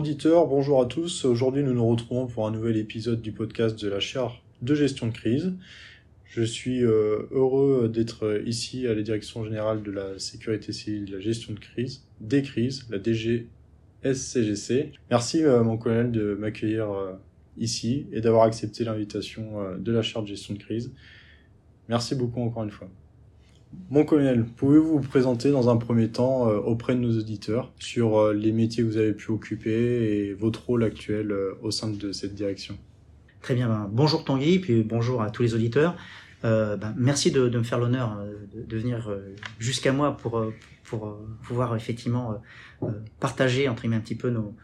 Auditeurs, bonjour à tous. Aujourd'hui, nous nous retrouvons pour un nouvel épisode du podcast de la chaire de gestion de crise. Je suis euh, heureux d'être ici à la direction générale de la sécurité civile, de la gestion de crise, des crises, la DGSCGC. Merci euh, mon colonel de m'accueillir euh, ici et d'avoir accepté l'invitation de la chaire de gestion de crise. Merci beaucoup encore une fois. Mon colonel, pouvez-vous vous présenter dans un premier temps euh, auprès de nos auditeurs sur euh, les métiers que vous avez pu occuper et votre rôle actuel euh, au sein de cette direction? Très bien, ben, bonjour Tanguy, puis bonjour à tous les auditeurs. Ben, merci de, me faire l'honneur de, venir jusqu'à moi pour, pour pouvoir effectivement partager entre un petit peu nos,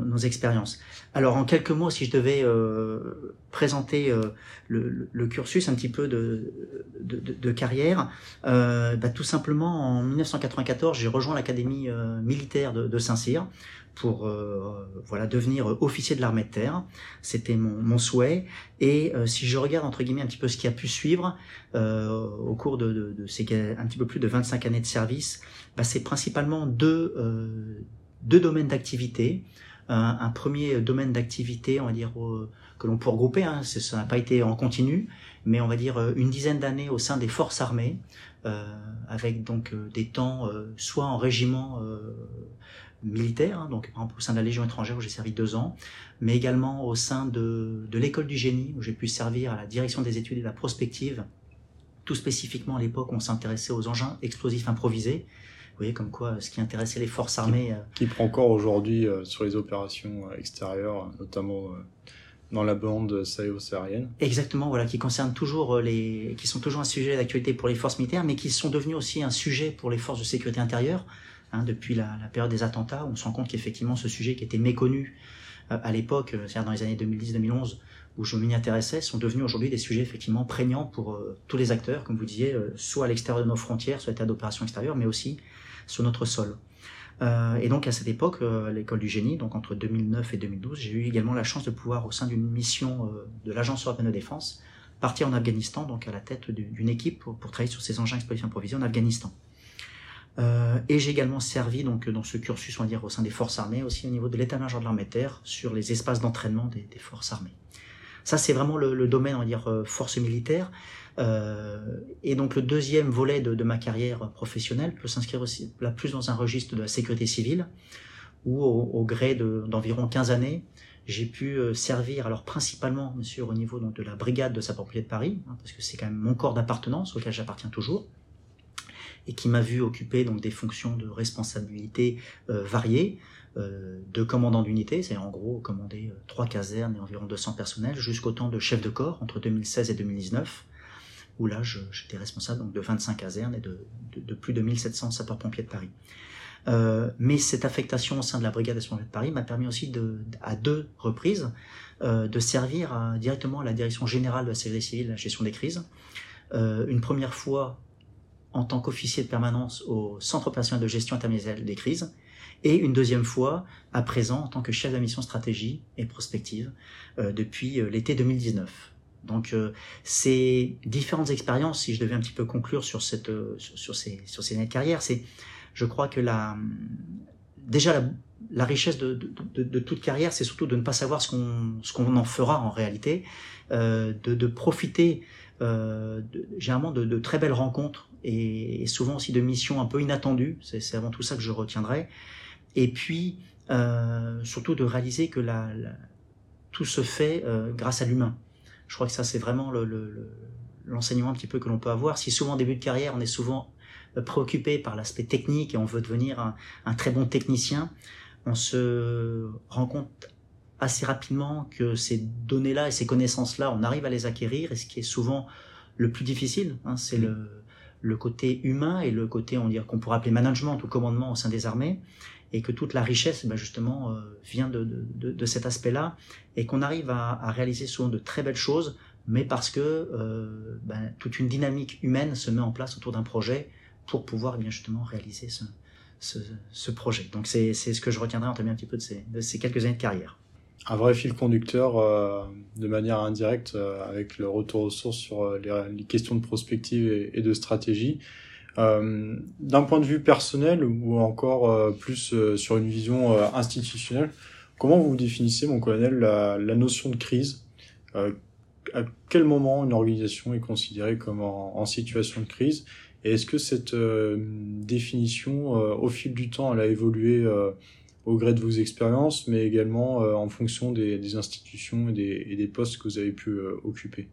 nos, expériences. Alors en quelques mots, si je devais euh, présenter euh, le, cursus un petit peu de, carrière, euh, bah, tout simplement en 1994, j'ai rejoint l'académie militaire de, Saint-Cyr pour voilà devenir officier de l'armée de terre. C'était mon, souhait. Et si je regarde entre guillemets un petit peu ce qui a pu suivre au cours de, ces un petit peu plus de 25 années de service, bah, c'est principalement deux domaines d'activité un, premier domaine d'activité, on va dire, que l'on peut regrouper. Hein, ça n'a pas été en continu, mais on va dire euh, une dizaine d'années au sein des forces armées, euh, avec donc euh, des temps soit en régiment militaire, hein, donc par exemple au sein de la Légion étrangère où j'ai servi deux ans, mais également au sein de, de l'école du génie où j'ai pu servir à la direction des études et de la prospective, tout spécifiquement à l'époque on s'intéressait aux engins explosifs improvisés, vous voyez comme quoi ce qui intéressait les forces armées. Euh, qui, prend encore aujourd'hui euh, sur les opérations euh, extérieures, notamment dans la bande sahélo-saharienne. Exactement, voilà, qui concerne toujours les, qui sont toujours un sujet d'actualité pour les forces militaires, mais qui sont devenus aussi un sujet pour les forces de sécurité intérieure. Hein, depuis la, la, période des attentats, on se rend compte qu'effectivement ce sujet qui était méconnu à l'époque, c'est-à-dire dans les années 2010-2011, où je m'y intéressais, sont devenus aujourd'hui des sujets effectivement prégnants pour tous les acteurs, comme vous disiez, soit à l'extérieur de nos frontières, soit à l'état d'opération extérieure, mais aussi sur notre sol. Euh, et donc à cette époque, euh, l'école du génie, donc entre 2009 et 2012, j'ai eu également la chance de pouvoir, au sein d'une mission euh, de l'Agence européenne de défense, partir en Afghanistan, donc à la tête d'une équipe pour, travailler sur ces engins explosifs improvisés en Afghanistan. Euh, et j'ai également servi donc dans ce cursus, on va dire, au sein des forces armées, aussi au niveau de l'état-major de l'armée terre, sur les espaces d'entraînement des, des, forces armées. Ça, c'est vraiment le, le, domaine, on va dire, force militaire. Euh, et donc le deuxième volet de, de ma carrière professionnelle peut s'inscrire aussi là plus dans un registre de la sécurité civile, où au, au gré d'environ 15 années, j'ai pu euh, servir alors principalement monsieur au niveau donc, de la brigade de sapeurs-pompiers de Paris hein, parce que c'est quand même mon corps d'appartenance auquel j'appartiens toujours et qui m'a vu occuper donc des fonctions de responsabilité euh, variées euh, de commandant d'unité, c'est en gros commander euh, trois casernes et environ 200 personnels jusqu'au temps de chef de corps entre 2016 et 2019 où là j'étais responsable donc de 25 casernes et de, de, plus de 1700 sapeurs-pompiers de Paris. Euh, mais cette affectation au sein de la brigade des pompiers de Paris m'a permis aussi de, à deux reprises euh, de servir à, directement à la direction générale de la sécurité civile, la gestion des crises. Euh, une première fois en tant qu'officier de permanence au centre opérationnel de gestion intermédiaire des crises, et une deuxième fois à présent en tant que chef de la mission stratégie et prospective euh, depuis euh, l'été 2019. Donc euh, ces différentes expériences, si je devais un petit peu conclure sur cette euh, sur, ces sur ces années de carrière, c'est je crois que la déjà la, la richesse de, de, de, toute carrière, c'est surtout de ne pas savoir ce qu'on ce qu'on en fera en réalité, euh, de, profiter euh, généralement de, de, très belles rencontres et, et, souvent aussi de missions un peu inattendues. C'est avant tout ça que je retiendrai. Et puis euh, surtout de réaliser que la, la tout se fait euh, grâce à l'humain. Je crois que ça, c'est vraiment l'enseignement le, un petit peu que l'on peut avoir. Si souvent, au début de carrière, on est souvent euh, préoccupé par l'aspect technique et on veut devenir un, un, très bon technicien, on se rend compte assez rapidement que ces données-là et ces connaissances-là, on arrive à les acquérir et ce qui est souvent le plus difficile, hein, c'est le, le côté humain et le côté, on qu'on pourrait appeler management ou commandement au sein des armées et que toute la richesse, ben justement, euh, vient de, de, cet aspect-là, et qu'on arrive à, réaliser souvent de très belles choses, mais parce que euh, ben, toute une dynamique humaine se met en place autour d'un projet pour pouvoir bien justement réaliser ce, ce, projet. Donc c'est ce que je retiendrai en termes un petit peu de ces, ces quelques années de carrière. Un vrai fil conducteur euh, de manière indirecte avec le retour aux sources sur les, questions de prospective et de stratégie. Euh, d'un point de vue personnel ou encore euh, plus euh, sur une vision institutionnelle, Comment vous définissez, mon colonel, la, notion de crise? À quel moment une organisation est considérée comme en, situation de crise? Et est-ce que cette définition, au fil du temps, elle a évolué au gré de vos expériences, mais également en fonction des, institutions et des, postes que vous avez pu occuper?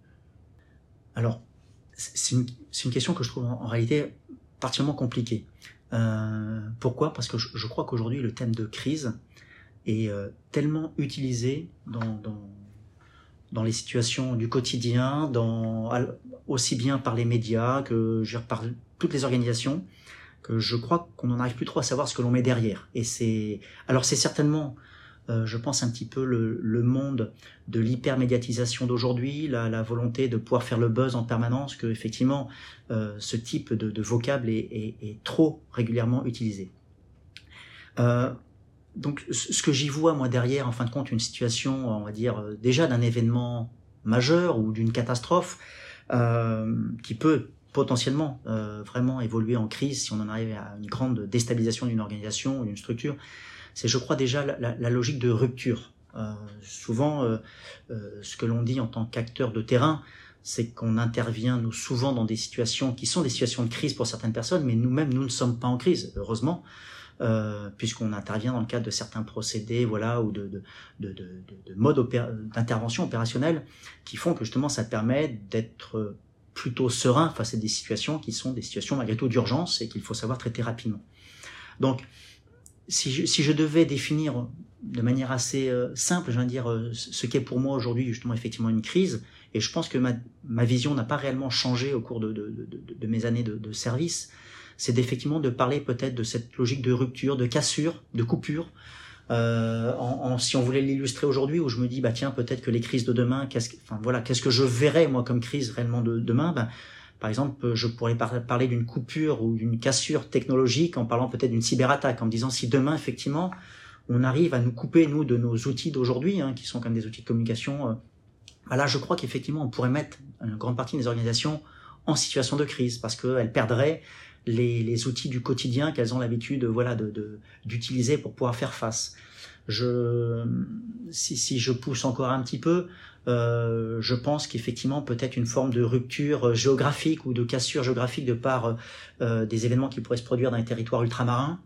Alors, c'est une, question que je trouve en, réalité particulièrement compliquée. Euh, pourquoi? Parce que je, crois qu'aujourd'hui, le thème de crise est euh, tellement utilisé dans, dans, dans, les situations du quotidien, dans, aussi bien par les médias que je par toutes les organisations, que je crois qu'on n'en arrive plus trop à savoir ce que l'on met derrière. Et c'est alors c'est certainement euh, je pense un petit peu le, monde de l'hypermédiatisation d'aujourd'hui, la, volonté de pouvoir faire le buzz en permanence, que effectivement euh, ce type de, vocable est, trop régulièrement utilisé. Euh, donc ce que j'y vois moi derrière, en fin de compte, une situation, on va dire déjà d'un événement majeur ou d'une catastrophe qui peut potentiellement vraiment évoluer en crise si on en arrive à une grande déstabilisation d'une organisation ou d'une structure c'est, je crois, déjà la, logique de rupture. Euh, souvent, euh, euh, ce que l'on dit en tant qu'acteur de terrain, c'est qu'on intervient, nous, souvent dans des situations qui sont des situations de crise pour certaines personnes, mais nous-mêmes, nous ne sommes pas en crise, heureusement, puisqu'on intervient dans le cadre de certains procédés, voilà, ou de, de, de, de, de modes d'intervention opérationnelle qui font que justement ça permet d'être plutôt serein face à des situations qui sont des situations malgré tout d'urgence et qu'il faut savoir traiter rapidement. Donc, si je, si je devais définir de manière assez euh, simple, je viens dire, euh, ce qu'est pour moi aujourd'hui justement effectivement une crise, et je pense que ma, ma vision n'a pas réellement changé au cours de, de, de, de mes années de, service, c'est effectivement de parler peut-être de cette logique de rupture, de cassure, de coupure. Euh, en, si on voulait l'illustrer aujourd'hui, où je me dis bah tiens peut-être que les crises de demain, qu'est-ce que, enfin voilà, qu'est-ce que je verrais moi comme crise réellement de demain ben, par exemple, je pourrais parler d'une coupure ou d'une cassure technologique en parlant peut-être d'une cyberattaque, en me disant si demain, effectivement, on arrive à nous couper, nous, de nos outils d'aujourd'hui, hein, qui sont comme des outils de communication, euh, bah là, je crois qu'effectivement, on pourrait mettre une grande partie des organisations en situation de crise, parce qu'elles perdraient les, outils du quotidien qu'elles ont l'habitude voilà, d'utiliser pour pouvoir faire face. Si je pousse encore un petit peu, euh, je pense qu'effectivement peut-être une forme de rupture euh, géographique ou de cassure géographique de par euh, des événements qui pourraient se produire dans les territoires ultramarins.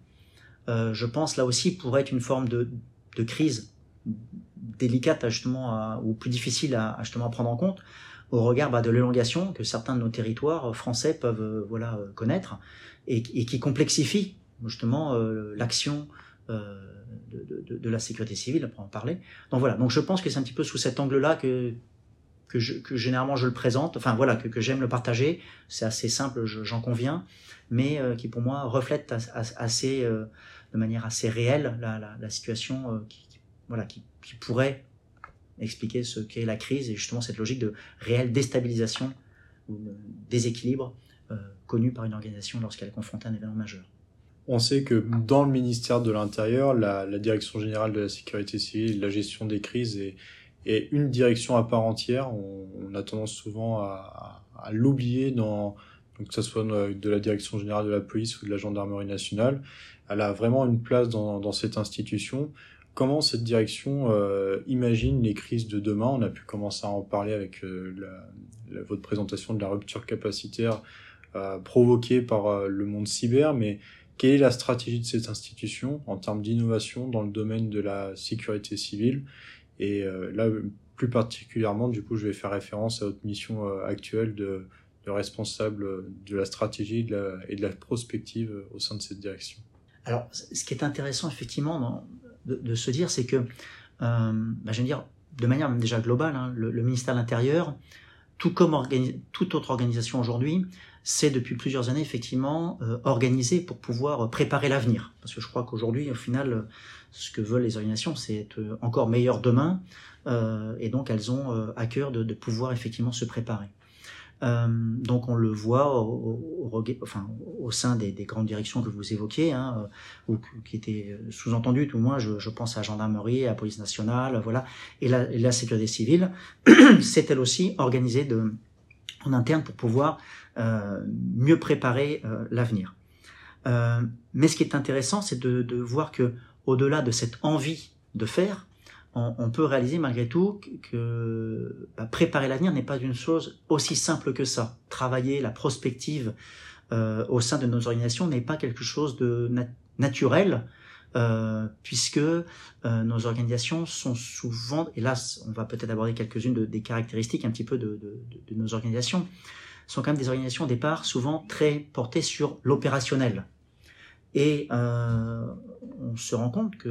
je pense là aussi pourrait être une forme de, de crise délicate justement ou plus difficile à, justement à prendre en compte au regard bah, de l'élongation que certains de nos territoires français peuvent voilà connaître et, et, qui complexifie justement l'action de, la sécurité civile, pour en parler. Donc voilà, donc je pense que c'est un petit peu sous cet angle-là que, que, généralement je le présente, enfin voilà, que, j'aime le partager. C'est assez simple, j'en conviens, mais euh, qui pour moi reflète assez, euh, de manière assez réelle la, situation euh, qui, voilà, qui, qui, pourrait expliquer ce qu'est la crise et justement cette logique de réelle déstabilisation ou déséquilibre connu par une organisation lorsqu'elle est confrontée à un événement majeur. On sait que dans le ministère de l'Intérieur, la, Direction générale de la sécurité civile, la gestion des crises est, une direction à part entière. On, on a tendance souvent à, l'oublier dans donc que ce soit de la Direction générale de la police ou de la gendarmerie nationale. Elle a vraiment une place dans, cette institution. Comment cette direction euh, imagine les crises de demain? On a pu commencer à en parler avec euh, la, votre présentation de la rupture capacitaire euh, provoquée par le monde cyber, mais quelle est la stratégie de cette institution en termes d'innovation dans le domaine de la sécurité civile? Et euh, là, plus particulièrement, du coup, je vais faire référence à votre mission euh, actuelle de, responsable de la stratégie et de la prospective au sein de cette direction. Alors, ce qui est intéressant, effectivement, de, se dire, c'est que, euh, bah, dire, de manière déjà globale, hein, le, ministère de l'Intérieur, tout comme toute autre organisation aujourd'hui, c'est depuis plusieurs années effectivement euh, organisé pour pouvoir euh, préparer l'avenir. Parce que je crois qu'aujourd'hui, au final, euh, ce que veulent les organisations, c'est être encore meilleur demain, euh, et donc elles ont euh, à cœur de, de, pouvoir effectivement se préparer. Euh, donc on le voit au, au, enfin, au sein des, des, grandes directions que vous évoquiez, hein, ou qui étaient sous-entendues, tout moins, je, je, pense à la gendarmerie, à la police nationale, voilà, et la, et la sécurité civile, c'est elle aussi organisée de, en interne pour pouvoir euh, mieux préparer euh, l'avenir. Euh, mais ce qui est intéressant, c'est de, voir que au-delà de cette envie de faire, on, peut réaliser malgré tout que, bah, préparer l'avenir n'est pas une chose aussi simple que ça. Travailler la prospective au sein de nos organisations n'est pas quelque chose de naturel, euh, puisque euh, nos organisations sont souvent, et là on va peut-être aborder quelques-unes des caractéristiques un petit peu de, de, de, nos organisations, sont quand même des organisations au départ souvent très portées sur l'opérationnel. Et euh, on se rend compte que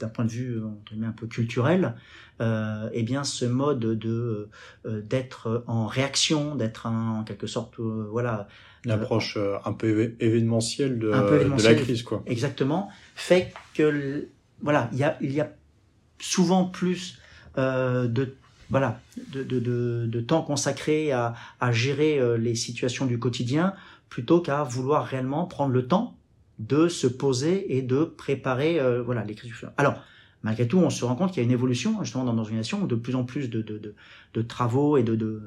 d'un point de vue un peu culturel, euh, eh bien ce mode de euh, d'être en réaction, d'être en quelque sorte euh, voilà une approche un peu événementielle de, de, la crise quoi. Exactement, fait que voilà il y a il y a souvent plus de voilà de, de, de, de, temps consacré à, à gérer les situations du quotidien plutôt qu'à vouloir réellement prendre le temps de se poser et de préparer euh, voilà l'écriture. Alors, malgré tout, on se rend compte qu'il y a une évolution justement dans nos organisations où de plus en plus de, de, de, de travaux et de,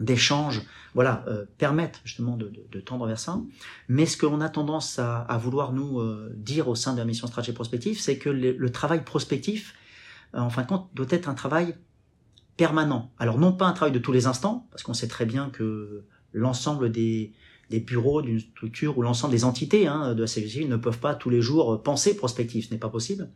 d'échanges voilà euh, permettent justement de, tendre vers ça mais ce que l'on a tendance à, à vouloir nous euh, dire au sein de la mission stratégie prospective c'est que le, travail prospectif en fin de compte doit être un travail permanent alors non pas un travail de tous les instants parce qu'on sait très bien que l'ensemble des des bureaux d'une structure ou l'ensemble des entités hein, de la sécurité ne peuvent pas tous les jours penser prospectif, ce n'est pas possible.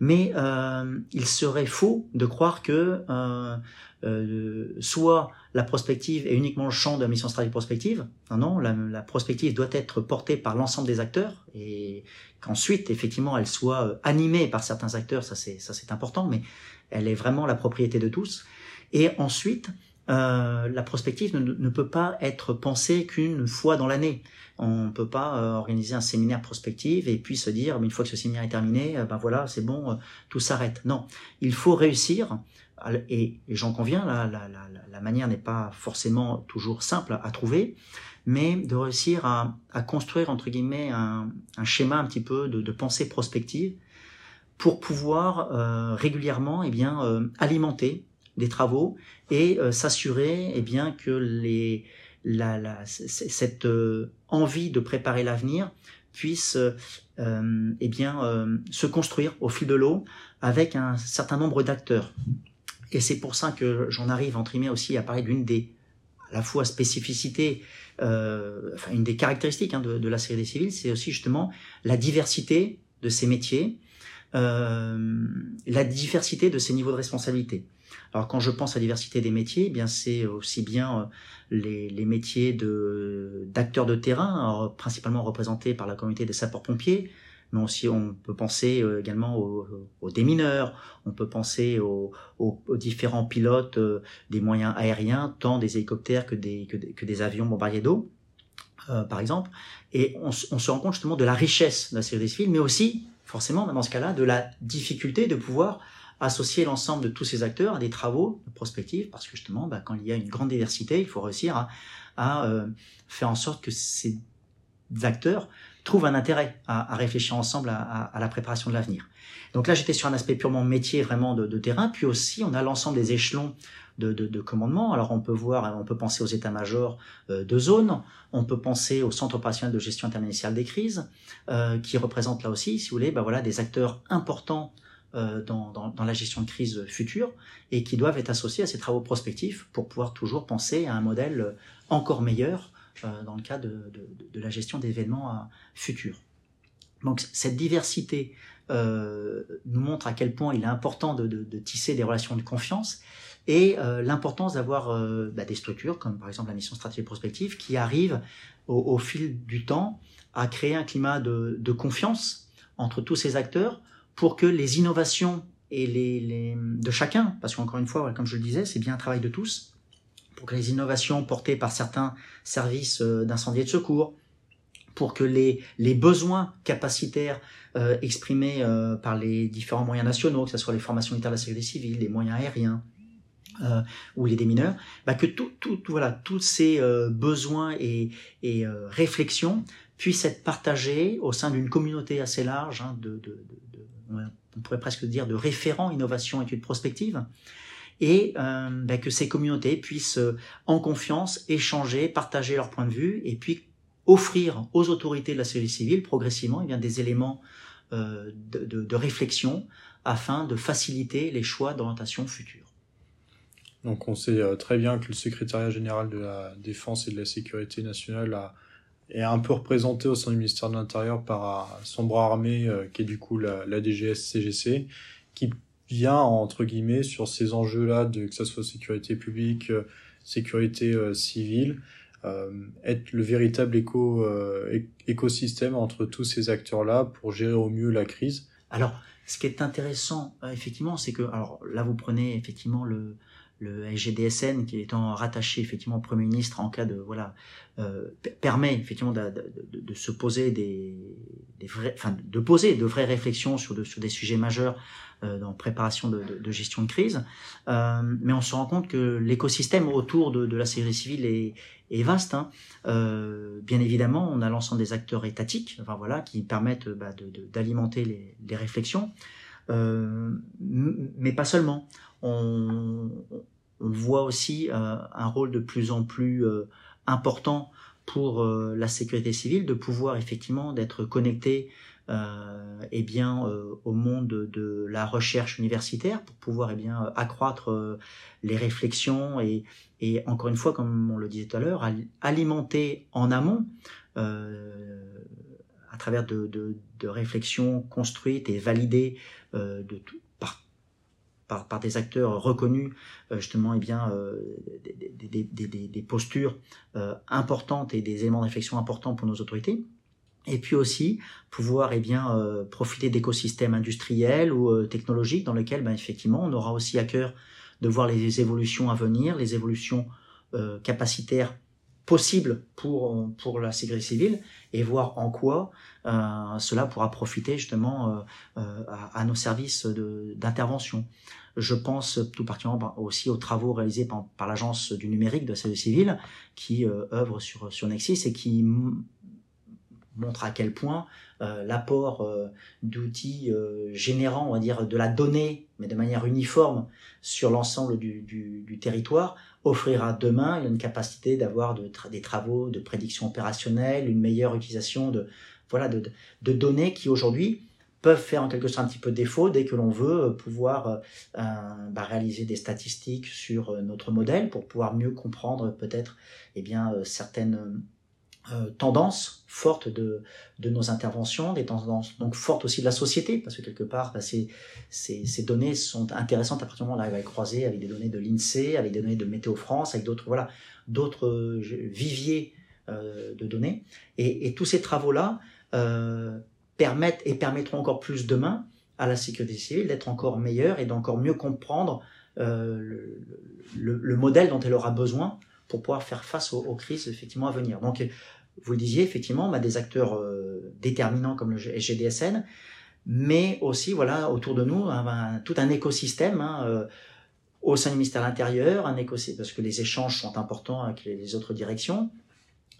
Mais euh, il serait faux de croire que euh, euh, soit la prospective est uniquement le champ de la mission stratégique prospective. Non, non, la, la prospective doit être portée par l'ensemble des acteurs et qu'ensuite, effectivement, elle soit euh, animée par certains acteurs, ça c'est important, mais elle est vraiment la propriété de tous. Et ensuite, euh, la prospective ne, peut pas être pensée qu'une fois dans l'année. On ne peut pas euh, organiser un séminaire prospective et puis se dire, une fois que ce séminaire est terminé, euh, ben voilà, c'est bon, tout s'arrête. Non, il faut réussir, et, j'en conviens, la, manière n'est pas forcément toujours simple à, trouver, mais de réussir à, construire, entre guillemets, un, schéma un petit peu de, de pensée prospective pour pouvoir régulièrement eh bien, alimenter des travaux et euh, s'assurer eh bien que les cette euh, envie de préparer l'avenir puisse euh, eh bien se construire au fil de l'eau avec un certain nombre d'acteurs. Et c'est pour ça que j'en arrive entre guillemets aussi à parler d'une des à la fois spécificités, enfin une des caractéristiques hein, de, de, la série des civils, c'est aussi justement la diversité de ces métiers, la diversité de ces niveaux de responsabilité. Alors quand je pense à diversité des métiers, eh bien c'est aussi bien euh, les, métiers de d'acteurs de terrain, principalement représentés par la communauté des sapeurs-pompiers, mais aussi on peut penser euh, également aux, démineurs, on peut penser aux, différents pilotes euh, des moyens aériens, tant des hélicoptères que des, que des, avions bombardiers d'eau, par exemple. Et on, se rend compte justement de la richesse de la série des civils, mais aussi, forcément, dans ce cas-là, de la difficulté de pouvoir associer l'ensemble de tous ces acteurs à des travaux de prospective, parce que justement, bah, quand il y a une grande diversité, il faut réussir à, à euh, faire en sorte que ces acteurs trouvent un intérêt à, à réfléchir ensemble à, à, la préparation de l'avenir. Donc là, j'étais sur un aspect purement métier, vraiment de, de terrain, puis aussi on a l'ensemble des échelons de, de, de, commandement. Alors on peut voir, on peut penser aux états-majors euh, de zone, on peut penser au centre opérationnel de gestion interministérielle des crises, euh, qui représente là aussi, si vous voulez, bah voilà, des acteurs importants euh, dans, la gestion de crise future et qui doivent être associés à ces travaux prospectifs pour pouvoir toujours penser à un modèle encore meilleur euh, dans le cas de, la gestion d'événements euh, futurs. Donc cette diversité nous montre à quel point il est important de, tisser des relations de confiance et l'importance d'avoir bah, des structures comme par exemple la mission stratégique prospective qui arrivent au, fil du temps à créer un climat de confiance entre tous ces acteurs pour que les innovations et les, de chacun, parce qu'encore une fois, comme je le disais, c'est bien un travail de tous, pour que les innovations portées par certains services euh, d'incendie et de secours, pour que les, les besoins capacitaires euh, exprimés euh, par les différents moyens nationaux, que ce soit les formations militaires de la sécurité civile, les moyens aériens, ou les démineurs, bah que tout, tout, voilà, tous ces besoins et, réflexions puissent être partagés au sein d'une communauté assez large hein, on pourrait presque dire de référents innovation études prospectives, et euh, ben, que ces communautés puissent euh, en confiance échanger, partager leurs points de vue, et puis offrir aux autorités de la société civile progressivement eh des éléments de, de, réflexion afin de faciliter les choix d'orientation future. Donc on sait très bien que le secrétariat général de la défense et de la sécurité nationale a, est un peu représenté au sein du ministère de l'Intérieur par son bras armé qui est du coup la, la DGS-CGC qui vient entre guillemets sur ces enjeux-là que ce soit sécurité publique, sécurité civile, euh, être le véritable éco, euh, écosystème entre tous ces acteurs-là pour gérer au mieux la crise. Alors, ce qui est intéressant, euh, effectivement, c'est que, alors là, vous prenez effectivement le, le SGDSN qui étant rattaché effectivement au Premier ministre en cas de voilà euh, permet effectivement de, de, de, se poser des, des vrais, enfin de poser de vraies réflexions sur, de, sur des sujets majeurs euh, dans préparation de, de, gestion de crise. Euh, mais on se rend compte que l'écosystème autour de, la sécurité civile est, est vaste. Hein. Euh, bien évidemment, on a l'ensemble des acteurs étatiques, enfin voilà, qui permettent bah, d'alimenter les, les réflexions. Euh, mais pas seulement. On, voit aussi euh, un rôle de plus en plus euh, important pour la sécurité civile de pouvoir effectivement d'être connecté euh, eh bien au monde de la recherche universitaire pour pouvoir eh bien accroître les réflexions et, encore une fois comme on le disait tout à l'heure alimenter en amont à travers de, réflexions construites et validées de tout, par, des acteurs reconnus, euh, justement, eh bien, euh, des, des, des, postures euh, importantes et des éléments de réflexion importants pour nos autorités. Et puis aussi pouvoir eh bien, profiter d'écosystèmes industriels ou technologiques dans lesquels, ben, effectivement, on aura aussi à cœur de voir les évolutions à venir, les évolutions capacitaires possibles pour, pour la sécurité civile et voir en quoi cela pourra profiter justement à, à, nos services d'intervention. Je pense tout particulièrement aussi aux travaux réalisés par, l'agence du numérique de la sécurité civile qui euh, œuvre sur, sur Nexis et qui montre à quel point euh, l'apport euh, d'outils générant, on va dire, de la donnée, mais de manière uniforme sur l'ensemble du, du, territoire, offrira demain une capacité d'avoir de des travaux de prédiction opérationnelle, une meilleure utilisation de voilà de, données qui aujourd'hui peuvent faire en quelque sorte un petit peu défaut dès que l'on veut euh, pouvoir euh, euh, bah, réaliser des statistiques sur notre modèle pour pouvoir mieux comprendre peut-être eh certaines tendances fortes de, de nos interventions, des tendances donc fortes aussi de la société, parce que quelque part, bah, ces, ces, données sont intéressantes à partir du moment où on arrive à les croiser avec des données de l'INSEE, avec des données de Météo France, avec d'autres voilà, d'autres viviers de données. Et, et tous ces travaux-là euh, permettent et permettront encore plus demain à la sécurité civile d'être encore meilleure et d'encore mieux comprendre euh, le, modèle dont elle aura besoin pour pouvoir faire face aux, crises effectivement à venir. Donc, vous le disiez effectivement, des acteurs euh, déterminants comme le GDSN, mais aussi voilà autour de nous tout un écosystème. Hein, euh, au sein du ministère de l'Intérieur, un écosystème, parce que les échanges sont importants avec les autres directions,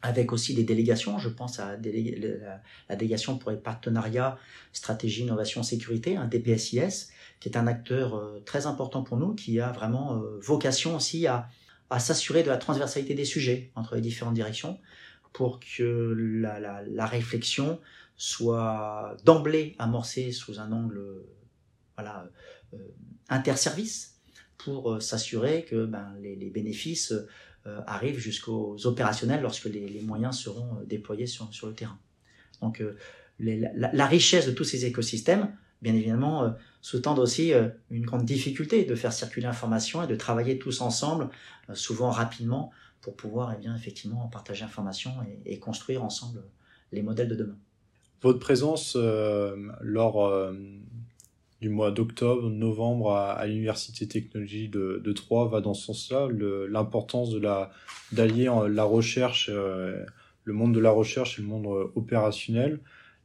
avec aussi des délégations. Je pense à la, délégation pour les partenariats, stratégie, innovation, sécurité, un DPSIS, qui est un acteur euh, très important pour nous, qui a vraiment vocation aussi à, à s'assurer de la transversalité des sujets entre les différentes directions pour que la, réflexion soit d'emblée amorcée sous un angle voilà, euh, interservice pour s'assurer que ben, les, bénéfices euh, arrive jusqu'aux opérationnels lorsque les, moyens seront euh, déployés sur, sur le terrain. Donc euh, la, richesse de tous ces écosystèmes, bien évidemment, sous-tend aussi une grande difficulté de faire circuler l'information et de travailler tous ensemble, souvent rapidement, pour pouvoir eh bien, effectivement partager l'information et, construire ensemble les modèles de demain. Votre présence lors du mois d'octobre, novembre à, l'université technologie de, de Troyes va dans ce sens-là. L'importance de la d'allier la recherche, euh, le monde de la recherche et le monde euh, opérationnel.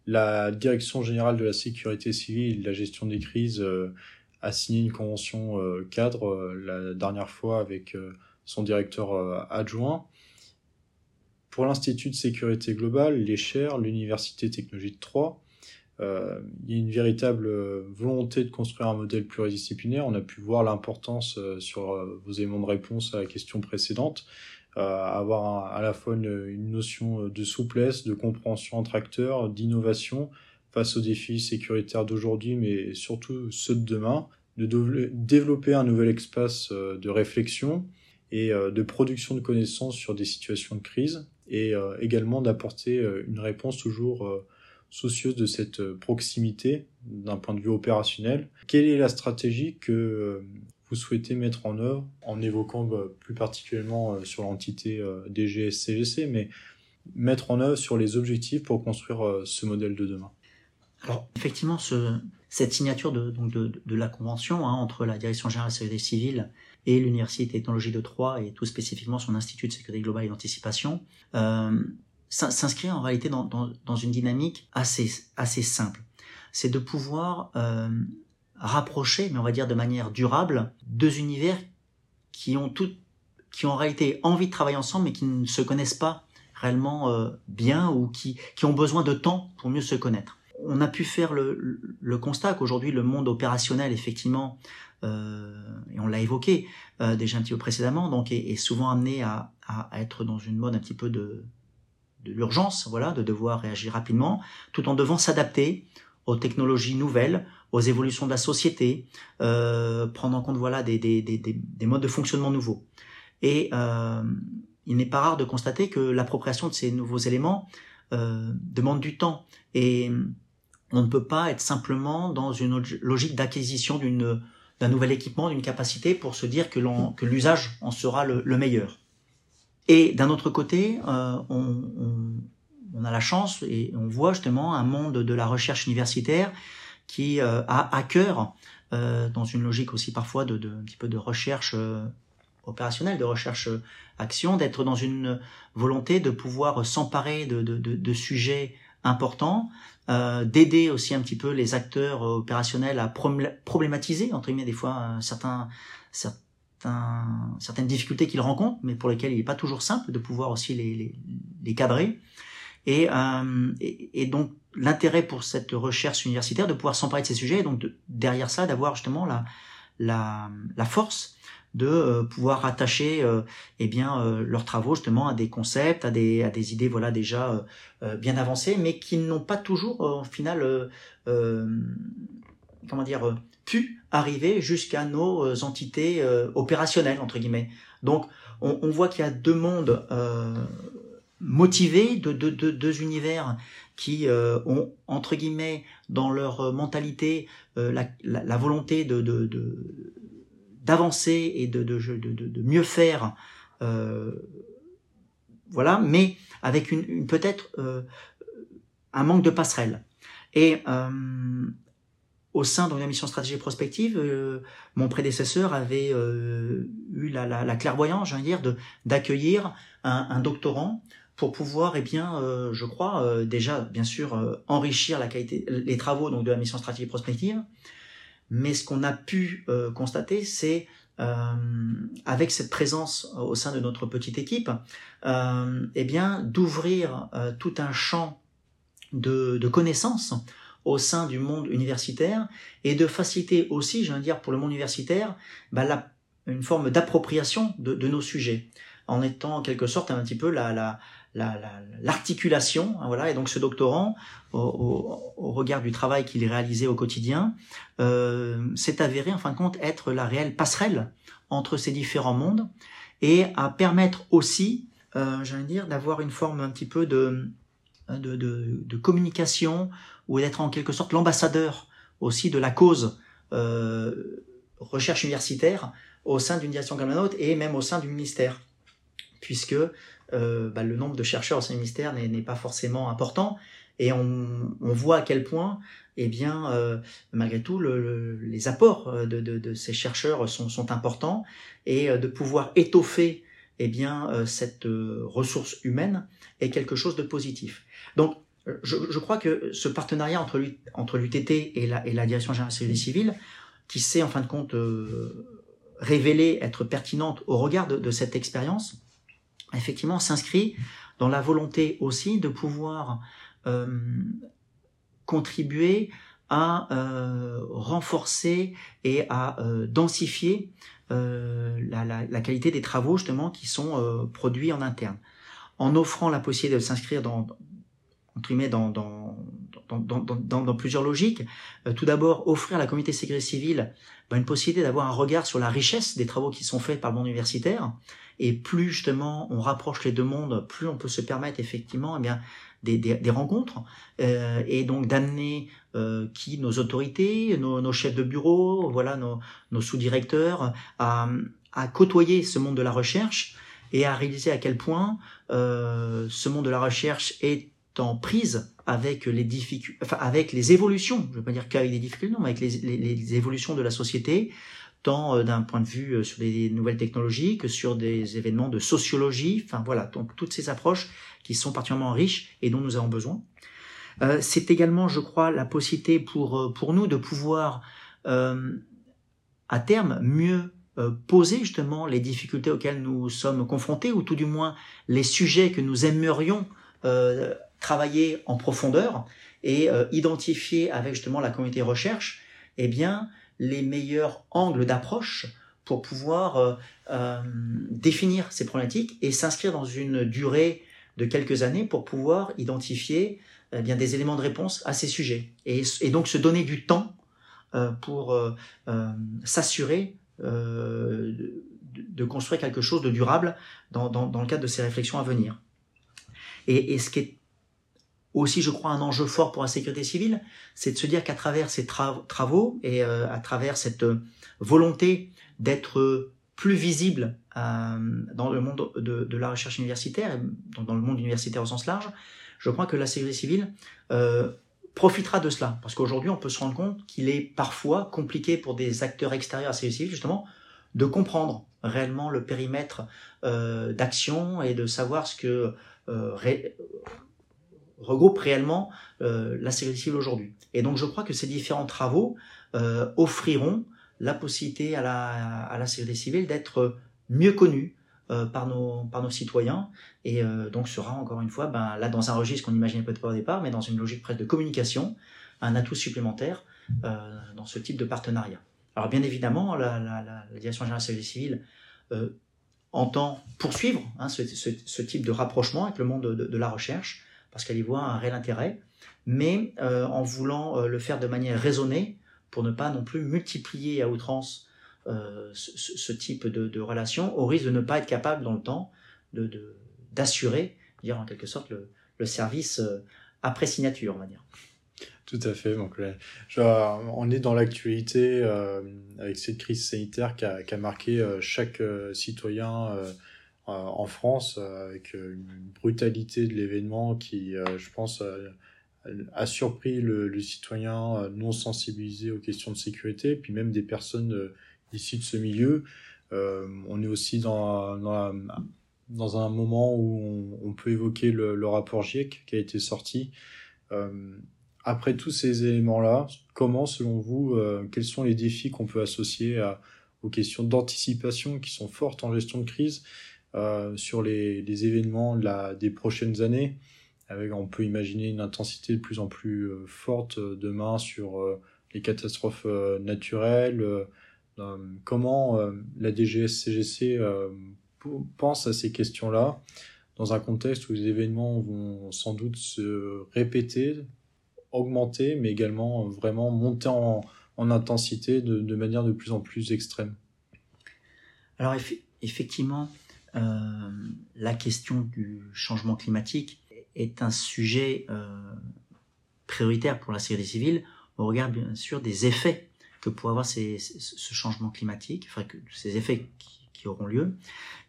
La direction générale de la sécurité civile, de la gestion des crises, euh, a signé une convention cadre la dernière fois avec son directeur adjoint. Pour l'Institut de sécurité globale, l'ECHER, l'Université technologie de Troyes, euh, il y a une véritable euh, volonté de construire un modèle pluridisciplinaire. On a pu voir l'importance euh, sur vos éléments de réponse à la question précédente, avoir à la fois une, notion de souplesse, de compréhension entre acteurs, d'innovation face aux défis sécuritaires d'aujourd'hui, mais surtout ceux de demain, de développer un nouvel espace euh, de réflexion et euh, de production de connaissances sur des situations de crise, et également d'apporter une réponse toujours soucieuse de cette proximité d'un point de vue opérationnel. Quelle est la stratégie que vous souhaitez mettre en œuvre en évoquant bah, plus particulièrement sur l'entité DGS-CGC, mais mettre en œuvre sur les objectifs pour construire ce modèle de demain? Alors, effectivement, ce, cette signature de, la convention hein, entre la Direction générale de sécurité civile et l'Université de technologie de Troyes et tout spécifiquement son Institut de sécurité globale et d'anticipation euh, s'inscrit en réalité dans, dans, une dynamique assez, assez simple. C'est de pouvoir euh, rapprocher, mais on va dire de manière durable, deux univers qui ont tout, qui ont en réalité envie de travailler ensemble mais qui ne se connaissent pas réellement euh, bien ou qui, qui ont besoin de temps pour mieux se connaître on a pu faire le, constat qu'aujourd'hui le monde opérationnel, effectivement, euh, et on l'a évoqué déjà un petit peu précédemment, donc est, souvent amené à, être dans une mode un petit peu de, l'urgence, voilà, de devoir réagir rapidement, tout en devant s'adapter aux technologies nouvelles, aux évolutions de la société, euh, prendre en compte voilà des, des, modes de fonctionnement nouveaux. Et il n'est pas rare de constater que l'appropriation de ces nouveaux éléments demande du temps. Et on ne peut pas être simplement dans une logique d'acquisition d'un nouvel équipement, d'une capacité pour se dire que l'usage en sera le, meilleur. Et d'un autre côté, euh, on, a la chance et on voit justement un monde de la recherche universitaire qui euh, a à cœur, euh, dans une logique aussi parfois de, un petit peu de recherche opérationnelle, de recherche action, d'être dans une volonté de pouvoir s'emparer de, de, sujets importants, euh, d'aider aussi un petit peu les acteurs euh, opérationnels à problématiser entre guillemets des fois euh, certains, certaines difficultés qu'ils rencontrent, mais pour lesquelles il n'est pas toujours simple de pouvoir aussi les, cadrer. Et, euh, et, donc l'intérêt pour cette recherche universitaire de pouvoir s'emparer de ces sujets, et donc derrière ça d'avoir justement la, la, force de euh, pouvoir attacher euh, eh bien leurs travaux justement à des concepts, à des à des idées voilà déjà bien avancées, mais qui n'ont pas toujours au final comment dire pu arriver jusqu'à nos entités opérationnelles entre guillemets. Donc on, on voit qu'il y a deux mondes motivés, deux, deux, deux, deux univers qui ont entre guillemets dans leur mentalité la, la, la, volonté de, de, de d'avancer et de, de, de, de, mieux faire, euh, voilà, mais avec une, une peut-être euh, un manque de passerelle. Et euh, au sein de la mission stratégie prospective, euh, mon prédécesseur avait euh, eu la, la, la clairvoyance, je dire, d'accueillir un, doctorant pour pouvoir, eh bien, euh, je crois, déjà, bien sûr, enrichir la qualité, les travaux de la mission stratégie prospective, mais ce qu'on a pu constater, c'est avec cette présence au sein de notre petite équipe, eh bien, d'ouvrir tout un champ de, connaissances au sein du monde universitaire et de faciliter aussi, je viens dire, pour le monde universitaire, bah, une forme d'appropriation de, de, nos sujets, en étant en quelque sorte un petit peu la, l'articulation, hein, voilà. Et donc ce doctorant, au, regard du travail qu'il réalisait au quotidien, euh, s'est avéré en fin de compte être la réelle passerelle entre ces différents mondes et à permettre aussi, euh, j'allais dire, d'avoir une forme un petit peu de de, de, communication ou d'être en quelque sorte l'ambassadeur aussi de la cause euh, recherche universitaire au sein d'une direction comme la nôtre et même au sein du ministère, puisque euh, bah, le nombre de chercheurs au sein du ministère n'est pas forcément important. Et on, voit à quel point, eh bien, euh, malgré tout, le, les apports de, ces chercheurs sont, importants et de pouvoir étoffer, eh bien, cette ressource humaine est quelque chose de positif. Donc, je, je crois que ce partenariat entre, l'UTT et la, Direction générale de civile, qui s'est en fin de compte révélé être pertinente au regard de, cette expérience, effectivement s'inscrit dans la volonté aussi de pouvoir euh, contribuer à euh, renforcer et à euh, densifier la, qualité des travaux justement qui sont produits en interne, en offrant la possibilité de s'inscrire dans, entre dans, dans, dans, plusieurs logiques. tout d'abord, offrir à la communauté sécurité civile ben, une possibilité d'avoir un regard sur la richesse des travaux qui sont faits par le monde universitaire. Et plus justement on rapproche les deux mondes, plus on peut se permettre effectivement eh bien, des, des, rencontres. Euh, et donc d'amener euh, qui nos autorités, nos, nos, chefs de bureau, voilà nos, nos sous-directeurs à, à, côtoyer ce monde de la recherche et à réaliser à quel point euh, ce monde de la recherche est en prise avec les difficultés, enfin avec les évolutions, je ne veux pas dire qu'avec des difficultés, non, mais avec les, les, les évolutions de la société, tant euh, d'un point de vue euh, sur des nouvelles technologies que sur des événements de sociologie. Enfin voilà, donc toutes ces approches qui sont particulièrement riches et dont nous avons besoin. Euh, c'est également, je crois, la possibilité pour, pour nous de pouvoir, à terme, mieux poser justement les difficultés auxquelles nous sommes confrontés, ou tout du moins les sujets que nous aimerions travailler en profondeur et identifier avec justement la communauté recherche, eh bien, les meilleurs angles d'approche pour pouvoir euh, euh, définir ces problématiques et s'inscrire dans une durée de quelques années pour pouvoir identifier eh bien des éléments de réponse à ces sujets et, donc se donner du temps euh, pour s'assurer de, construire quelque chose de durable dans, le cadre de ces réflexions à venir. Et, et ce qui est aussi, je crois, un enjeu fort pour la sécurité civile, c'est de se dire qu'à travers ces travaux et euh, à travers cette euh, volonté d'être plus visible euh, dans le monde de, la recherche universitaire, et dans, le monde universitaire au sens large, je crois que la sécurité civile profitera de cela. Parce qu'aujourd'hui, on peut se rendre compte qu'il est parfois compliqué pour des acteurs extérieurs à la sécurité civile, justement, de comprendre réellement le périmètre d'action et de savoir ce que regroupe réellement euh, la sécurité civile aujourd'hui. Et donc je crois que ces différents travaux euh, offriront la possibilité à la, à la sécurité civile d'être mieux connue euh, par, nos, par nos citoyens et donc sera encore une fois ben, là dans un registre qu'on n'imaginait peut-être pas au départ, mais dans une logique presque de communication, un atout supplémentaire dans ce type de partenariat. Alors bien évidemment, la, Direction générale de la sécurité civile entend poursuivre hein, ce, ce, type de rapprochement avec le monde de, de la recherche, parce qu'elle y voit un réel intérêt, mais euh, en voulant euh, le faire de manière raisonnée pour ne pas non plus multiplier à outrance euh, ce, type de, relation, au risque de ne pas être capable dans le temps d'assurer, de, dire en quelque sorte, le, service après signature, on va dire. Tout à fait. Donc, on est dans l'actualité avec cette crise sanitaire qui a, qui a marqué chaque citoyen en France euh, avec une brutalité de l'événement qui, euh, je pense, a surpris le, citoyen non sensibilisé aux questions de sécurité, puis même des personnes issues de ce milieu. on est aussi dans, dans, un moment où on, peut évoquer le, rapport GIEC qui a été sorti. après tous ces éléments-là, comment, selon vous, quels sont les défis qu'on peut associer aux questions d'anticipation qui sont fortes en gestion de crise euh, sur les, événements des prochaines années. On peut imaginer une intensité de plus en plus euh, forte euh, demain sur les catastrophes naturelles. comment la DGS-CGC pense à ces questions-là dans un contexte où les événements vont sans doute se répéter, augmenter, mais également vraiment monter en, en intensité de, manière de plus en plus extrême? Alors effectivement, euh, la question du changement climatique est un sujet euh, prioritaire pour la sécurité civile au regard bien sûr des effets que pourrait avoir ce changement climatique, enfin que ces effets qui, auront lieu,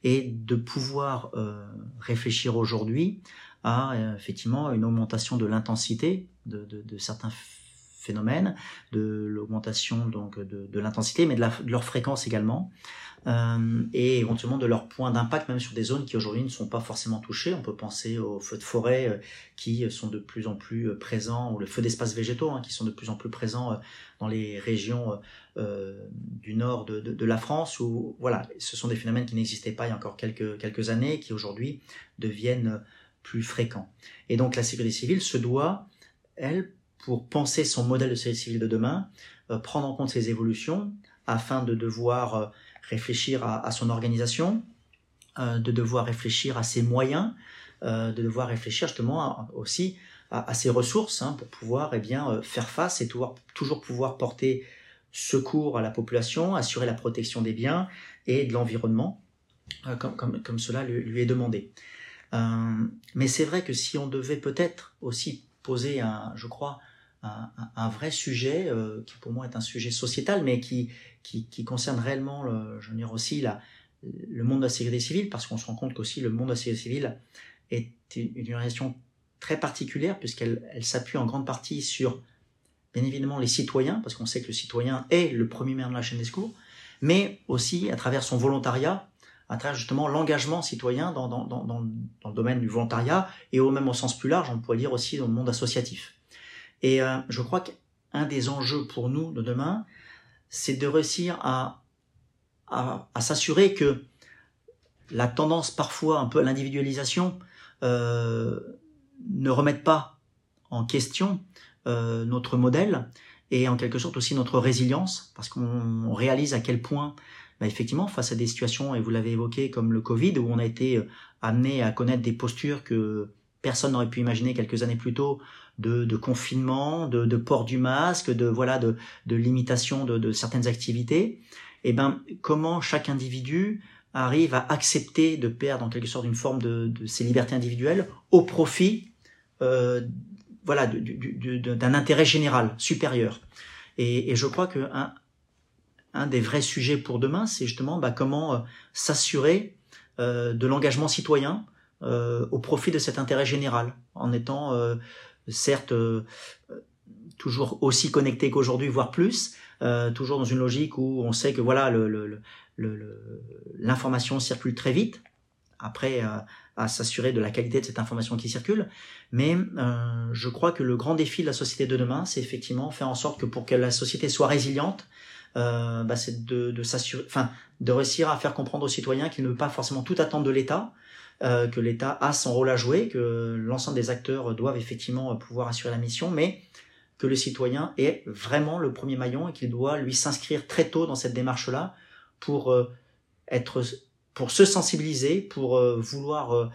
et de pouvoir euh, réfléchir aujourd'hui à effectivement une augmentation de l'intensité de, certains phénomènes, de l'augmentation donc de, l'intensité, mais de, leur fréquence également, euh, et éventuellement de leur point d'impact même sur des zones qui aujourd'hui ne sont pas forcément touchées. On peut penser aux feux de forêt euh, qui sont de plus en plus euh, présents, ou le feu d'espaces végétaux qui sont de plus en plus présents dans les régions du nord de, de, de, la France, où voilà, ce sont des phénomènes qui n'existaient pas il y a encore quelques, quelques années, qui aujourd'hui deviennent plus fréquents. Et donc la sécurité civile se doit, elle, pour penser son modèle de sécurité civile de demain, prendre en compte ces évolutions afin de devoir réfléchir à, son organisation, euh, de devoir réfléchir à ses moyens, euh, de devoir réfléchir justement aussi à, ses ressources hein, pour pouvoir eh bien, faire face et toujours, pouvoir porter secours à la population, assurer la protection des biens et de l'environnement, comme, comme, cela lui, est demandé. mais c'est vrai que si on devait peut-être aussi poser, un, je crois, un, vrai sujet euh, qui pour moi est un sujet sociétal, mais qui, qui, concerne réellement, le, je veux dire aussi, la, le monde de la sécurité civile, parce qu'on se rend compte qu'aussi le monde de la sécurité civile est une, relation très particulière, puisqu'elle elle, s'appuie en grande partie sur, bien évidemment, les citoyens, parce qu'on sait que le citoyen est le premier maire de la chaîne des secours, mais aussi à travers son volontariat, à travers justement l'engagement citoyen dans, dans, dans, dans, le domaine du volontariat, et au même au sens plus large, on pourrait dire aussi dans le monde associatif. Et euh, je crois qu'un des enjeux pour nous de demain, c'est de réussir à, à, à s'assurer que la tendance parfois un peu à l'individualisation euh, ne remette pas en question euh, notre modèle et en quelque sorte aussi notre résilience, parce qu'on réalise à quel point, bah, effectivement, face à des situations, et vous l'avez évoqué, comme le Covid, où on a été euh, amené à connaître des postures que personne n'aurait pu imaginer quelques années plus tôt, de, de confinement, de, de, port du masque, de voilà, de, de limitation de, de, certaines activités. Et eh ben, comment chaque individu arrive à accepter de perdre en quelque sorte une forme de, de ses libertés individuelles au profit, euh, voilà, d'un intérêt général supérieur. Et, et je crois que un, des vrais sujets pour demain, c'est justement bah, comment euh, s'assurer euh, de l'engagement citoyen euh, au profit de cet intérêt général, en étant certes toujours aussi connecté qu'aujourd'hui, voire plus, toujours dans une logique où on sait que voilà l'information le, le, circule très vite. Après, à s'assurer de la qualité de cette information qui circule. Mais je crois que le grand défi de la société de demain, c'est effectivement faire en sorte que pour que la société soit résiliente, euh, bah, c'est de, s'assurer, enfin, de réussir à faire comprendre aux citoyens qu'ils ne peuvent pas forcément tout attendre de l'État, euh, que l'État a son rôle à jouer, que l'ensemble des acteurs doivent effectivement pouvoir assurer la mission, mais que le citoyen est vraiment le premier maillon et qu'il doit lui s'inscrire très tôt dans cette démarche-là pour euh, être, pour se sensibiliser, pour vouloir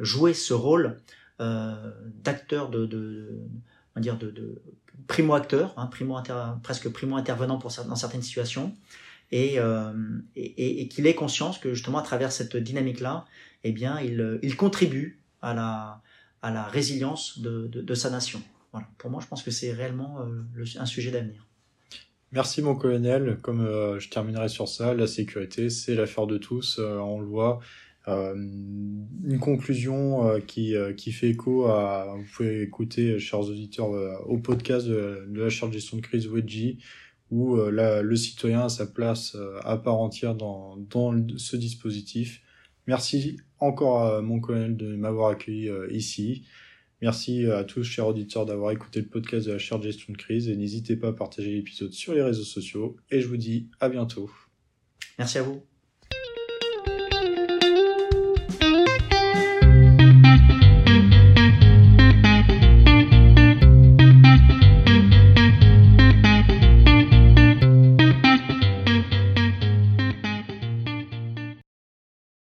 jouer ce rôle d'acteur de, on de primo acteur, hein, primo presque primo intervenant pour dans certaines situations, et, et, et qu'il ait conscience que justement à travers cette dynamique-là, eh bien, il, il contribue à la, à la résilience de, de, sa nation. Voilà. Pour moi, je pense que c'est réellement euh, un sujet d'avenir. Merci mon colonel. Comme euh, je terminerai sur ça, la sécurité, c'est l'affaire de tous. Euh, on le voit. Euh, une conclusion euh, qui, qui fait écho à. Vous pouvez écouter, chers auditeurs, au podcast de, de, la charge gestion de crise Wedgie, où là, le citoyen a sa place à part entière dans, dans ce dispositif. Merci encore à mon colonel de m'avoir accueilli euh, ici. Merci à tous, chers auditeurs, d'avoir écouté le podcast de la chaire de gestion de crise et n'hésitez pas à partager l'épisode sur les réseaux sociaux et je vous dis à bientôt. Merci à vous.